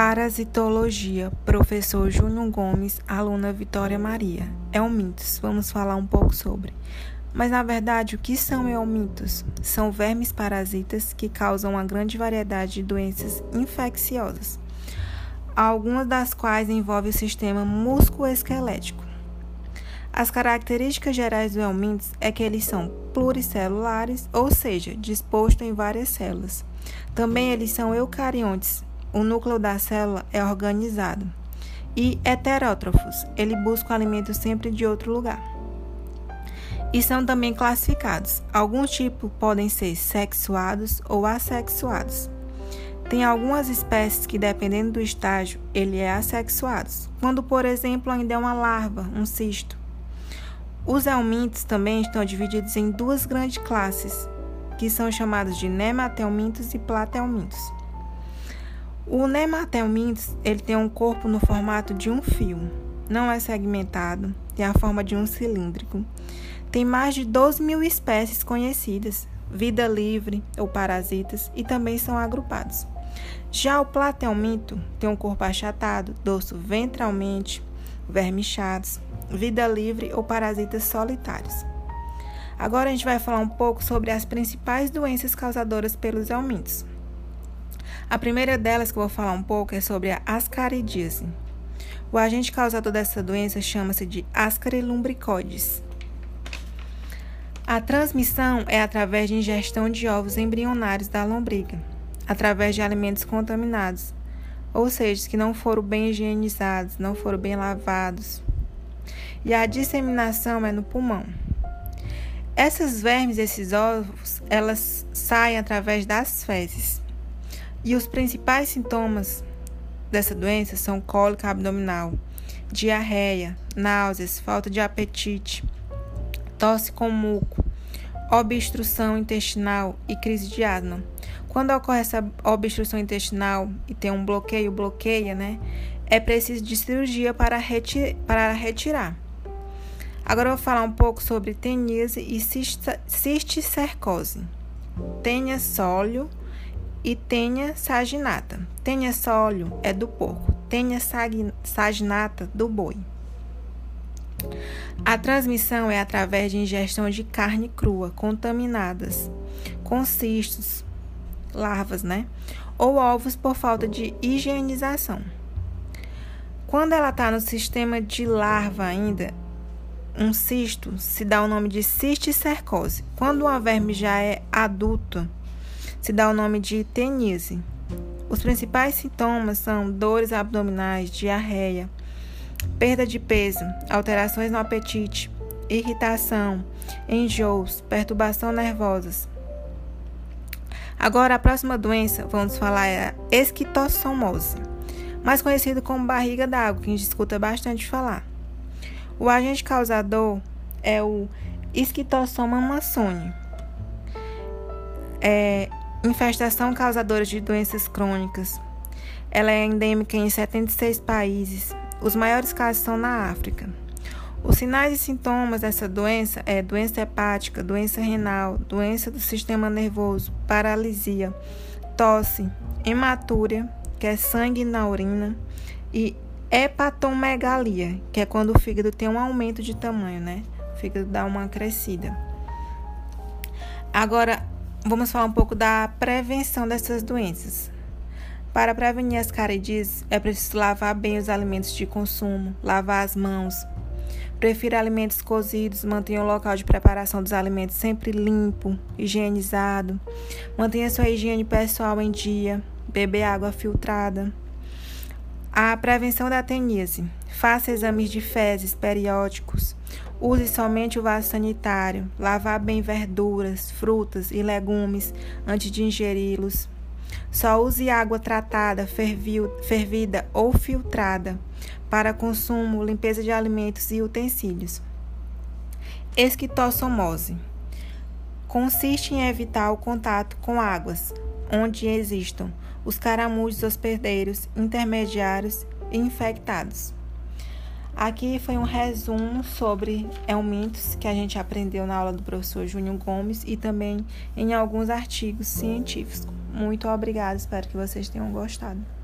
Parasitologia, professor Júnior Gomes, aluna Vitória Maria. Eumintos, vamos falar um pouco sobre. Mas na verdade, o que são eumintos? São vermes parasitas que causam uma grande variedade de doenças infecciosas, algumas das quais envolvem o sistema musculoesquelético. As características gerais do eumintos é que eles são pluricelulares, ou seja, dispostos em várias células. Também eles são eucariontes, o núcleo da célula é organizado. E heterótrofos, ele busca o alimento sempre de outro lugar. E são também classificados. Alguns tipos podem ser sexuados ou assexuados. Tem algumas espécies que, dependendo do estágio, ele é assexuado, quando, por exemplo, ainda é uma larva, um cisto. Os helmintos também estão divididos em duas grandes classes, que são chamados de nematelmintos e platelmintos. O nematelmintos ele tem um corpo no formato de um fio, não é segmentado, tem a forma de um cilíndrico. Tem mais de 12 mil espécies conhecidas, vida livre ou parasitas, e também são agrupados. Já o platelminto tem um corpo achatado, dorso ventralmente, vermichados, vida livre ou parasitas solitários. Agora a gente vai falar um pouco sobre as principais doenças causadoras pelos helmintos. A primeira delas que eu vou falar um pouco é sobre a ascaridíase. O agente causador dessa doença chama-se de Ascarilumbricoides. A transmissão é através de ingestão de ovos embrionários da lombriga, através de alimentos contaminados, ou seja, que não foram bem higienizados, não foram bem lavados. E a disseminação é no pulmão. Essas vermes, esses ovos, elas saem através das fezes. E os principais sintomas dessa doença são cólica abdominal, diarreia, náuseas, falta de apetite, tosse com muco, obstrução intestinal e crise de asma. Quando ocorre essa obstrução intestinal e tem um bloqueio, bloqueia, né? É preciso de cirurgia para, reti para retirar. Agora eu vou falar um pouco sobre teníase e cisticercose. Tenha sólio e tenha saginata. Tenha sólio é do porco, tenha saginata do boi. A transmissão é através de ingestão de carne crua, contaminadas, com cistos, larvas, né? Ou ovos por falta de higienização. Quando ela está no sistema de larva ainda, um cisto se dá o nome de cisticercose. Quando uma verme já é adulta, se dá o nome de tenise. Os principais sintomas são dores abdominais, diarreia, perda de peso, alterações no apetite, irritação, enjoos, perturbação nervosas. Agora, a próxima doença, vamos falar, é a esquistossomose, mais conhecido como barriga d'água, que a gente escuta bastante falar. O agente causador é o esquistossoma mansoni. É, Infestação causadora de doenças crônicas. Ela é endêmica em 76 países. Os maiores casos são na África. Os sinais e sintomas dessa doença é doença hepática, doença renal, doença do sistema nervoso, paralisia, tosse, hematúria, que é sangue na urina, e hepatomegalia, que é quando o fígado tem um aumento de tamanho, né? O fígado dá uma crescida. Agora, vamos falar um pouco da prevenção dessas doenças. Para prevenir as caridíases, é preciso lavar bem os alimentos de consumo, lavar as mãos. Prefira alimentos cozidos, mantenha o local de preparação dos alimentos sempre limpo, higienizado. Mantenha sua higiene pessoal em dia, beber água filtrada. A prevenção da teníase. Faça exames de fezes periódicos. Use somente o vaso sanitário. Lavar bem verduras, frutas e legumes antes de ingeri-los. Só use água tratada, fervida ou filtrada para consumo, limpeza de alimentos e utensílios. Esquistossomose consiste em evitar o contato com águas onde existam os caramujos hospedeiros intermediários e infectados. Aqui foi um resumo sobre helmintos que a gente aprendeu na aula do professor Júnior Gomes e também em alguns artigos científicos. Muito obrigada, espero que vocês tenham gostado.